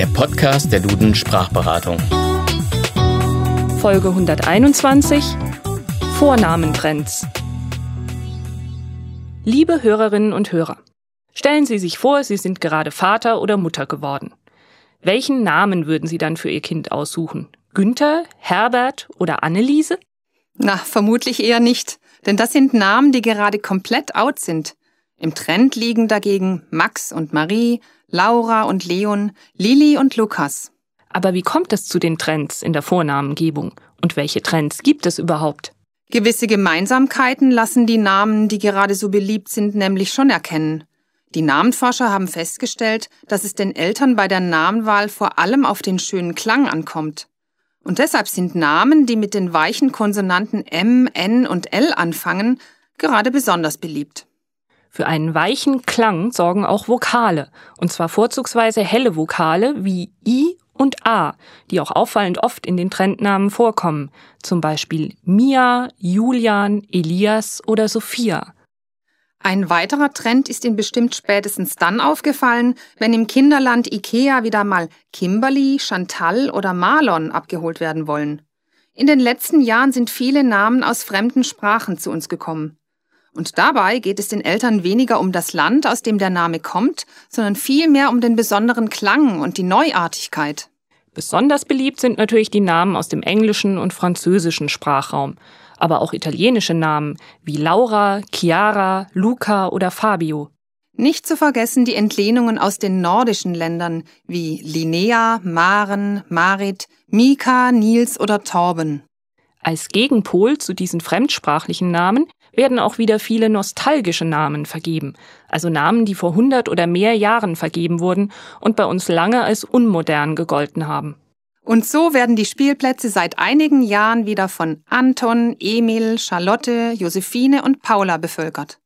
der Podcast der Duden Sprachberatung. Folge 121 Vornamentrends. Liebe Hörerinnen und Hörer, stellen Sie sich vor, Sie sind gerade Vater oder Mutter geworden. Welchen Namen würden Sie dann für Ihr Kind aussuchen? Günther, Herbert oder Anneliese? Na, vermutlich eher nicht, denn das sind Namen, die gerade komplett out sind. Im Trend liegen dagegen Max und Marie, Laura und Leon, Lili und Lukas. Aber wie kommt es zu den Trends in der Vornamengebung? Und welche Trends gibt es überhaupt? Gewisse Gemeinsamkeiten lassen die Namen, die gerade so beliebt sind, nämlich schon erkennen. Die Namenforscher haben festgestellt, dass es den Eltern bei der Namenwahl vor allem auf den schönen Klang ankommt. Und deshalb sind Namen, die mit den weichen Konsonanten M, N und L anfangen, gerade besonders beliebt. Für einen weichen Klang sorgen auch Vokale, und zwar vorzugsweise helle Vokale wie I und A, die auch auffallend oft in den Trendnamen vorkommen, zum Beispiel Mia, Julian, Elias oder Sophia. Ein weiterer Trend ist Ihnen bestimmt spätestens dann aufgefallen, wenn im Kinderland Ikea wieder mal Kimberly, Chantal oder Marlon abgeholt werden wollen. In den letzten Jahren sind viele Namen aus fremden Sprachen zu uns gekommen. Und dabei geht es den Eltern weniger um das Land, aus dem der Name kommt, sondern vielmehr um den besonderen Klang und die Neuartigkeit. Besonders beliebt sind natürlich die Namen aus dem englischen und französischen Sprachraum, aber auch italienische Namen wie Laura, Chiara, Luca oder Fabio. Nicht zu vergessen die Entlehnungen aus den nordischen Ländern wie Linnea, Maren, Marit, Mika, Nils oder Torben. Als Gegenpol zu diesen fremdsprachlichen Namen werden auch wieder viele nostalgische Namen vergeben, also Namen, die vor 100 oder mehr Jahren vergeben wurden und bei uns lange als unmodern gegolten haben. Und so werden die Spielplätze seit einigen Jahren wieder von Anton, Emil, Charlotte, Josephine und Paula bevölkert.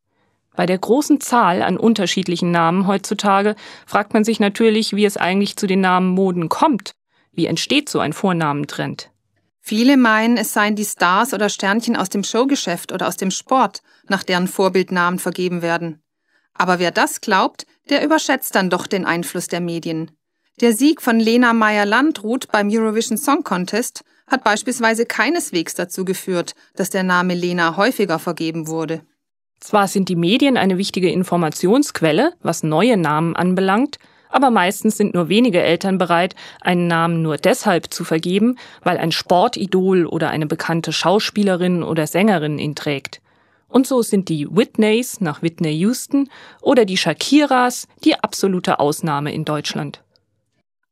Bei der großen Zahl an unterschiedlichen Namen heutzutage fragt man sich natürlich, wie es eigentlich zu den Namenmoden kommt. Wie entsteht so ein Vornamentrend? Viele meinen, es seien die Stars oder Sternchen aus dem Showgeschäft oder aus dem Sport, nach deren Vorbildnamen vergeben werden. Aber wer das glaubt, der überschätzt dann doch den Einfluss der Medien. Der Sieg von Lena Meyer-Landrut beim Eurovision Song Contest hat beispielsweise keineswegs dazu geführt, dass der Name Lena häufiger vergeben wurde. Zwar sind die Medien eine wichtige Informationsquelle, was neue Namen anbelangt, aber meistens sind nur wenige Eltern bereit, einen Namen nur deshalb zu vergeben, weil ein Sportidol oder eine bekannte Schauspielerin oder Sängerin ihn trägt. Und so sind die Whitneys nach Whitney Houston oder die Shakiras die absolute Ausnahme in Deutschland.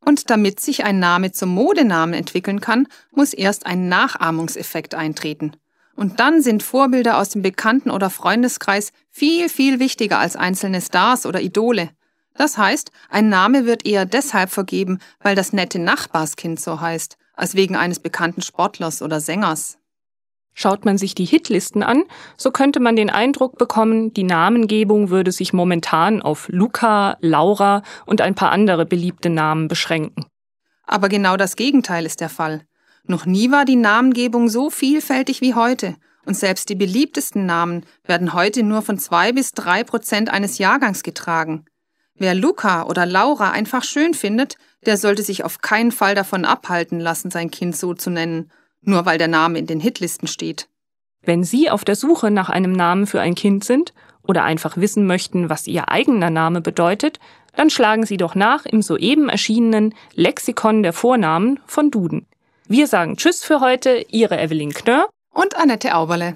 Und damit sich ein Name zum Modenamen entwickeln kann, muss erst ein Nachahmungseffekt eintreten. Und dann sind Vorbilder aus dem Bekannten- oder Freundeskreis viel, viel wichtiger als einzelne Stars oder Idole. Das heißt, ein Name wird eher deshalb vergeben, weil das nette Nachbarskind so heißt, als wegen eines bekannten Sportlers oder Sängers. Schaut man sich die Hitlisten an, so könnte man den Eindruck bekommen, die Namengebung würde sich momentan auf Luca, Laura und ein paar andere beliebte Namen beschränken. Aber genau das Gegenteil ist der Fall. Noch nie war die Namengebung so vielfältig wie heute, und selbst die beliebtesten Namen werden heute nur von zwei bis drei Prozent eines Jahrgangs getragen. Wer Luca oder Laura einfach schön findet, der sollte sich auf keinen Fall davon abhalten lassen, sein Kind so zu nennen, nur weil der Name in den Hitlisten steht. Wenn Sie auf der Suche nach einem Namen für ein Kind sind oder einfach wissen möchten, was Ihr eigener Name bedeutet, dann schlagen Sie doch nach im soeben erschienenen Lexikon der Vornamen von Duden. Wir sagen Tschüss für heute, Ihre Evelyn Knörr und Annette Auberle.